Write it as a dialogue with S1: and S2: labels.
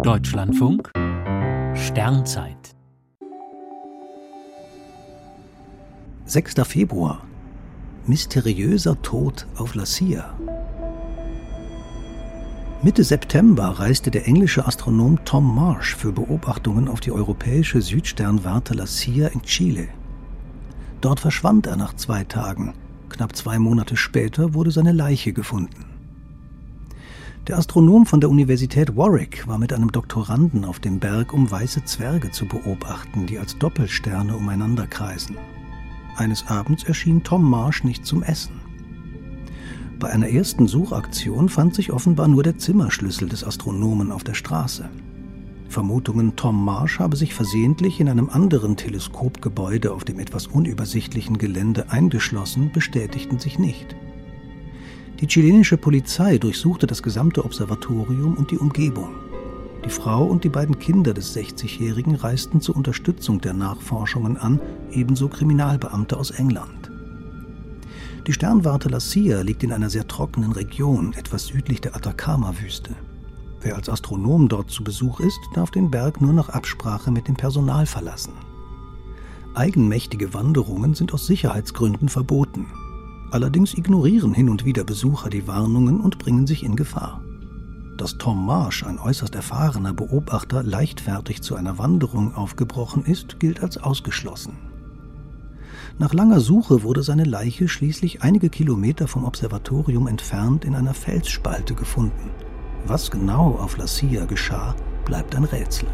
S1: Deutschlandfunk Sternzeit
S2: 6. Februar Mysteriöser Tod auf La Silla. Mitte September reiste der englische Astronom Tom Marsh für Beobachtungen auf die europäische Südsternwarte La Silla in Chile. Dort verschwand er nach zwei Tagen. Knapp zwei Monate später wurde seine Leiche gefunden. Der Astronom von der Universität Warwick war mit einem Doktoranden auf dem Berg, um weiße Zwerge zu beobachten, die als Doppelsterne umeinander kreisen. Eines Abends erschien Tom Marsh nicht zum Essen. Bei einer ersten Suchaktion fand sich offenbar nur der Zimmerschlüssel des Astronomen auf der Straße. Vermutungen, Tom Marsh habe sich versehentlich in einem anderen Teleskopgebäude auf dem etwas unübersichtlichen Gelände eingeschlossen, bestätigten sich nicht. Die chilenische Polizei durchsuchte das gesamte Observatorium und die Umgebung. Die Frau und die beiden Kinder des 60-Jährigen reisten zur Unterstützung der Nachforschungen an, ebenso Kriminalbeamte aus England. Die Sternwarte La Silla liegt in einer sehr trockenen Region, etwas südlich der Atacama-Wüste. Wer als Astronom dort zu Besuch ist, darf den Berg nur nach Absprache mit dem Personal verlassen. Eigenmächtige Wanderungen sind aus Sicherheitsgründen verboten. Allerdings ignorieren hin und wieder Besucher die Warnungen und bringen sich in Gefahr. Dass Tom Marsh, ein äußerst erfahrener Beobachter, leichtfertig zu einer Wanderung aufgebrochen ist, gilt als ausgeschlossen. Nach langer Suche wurde seine Leiche schließlich einige Kilometer vom Observatorium entfernt in einer Felsspalte gefunden. Was genau auf La Silla geschah, bleibt ein Rätsel.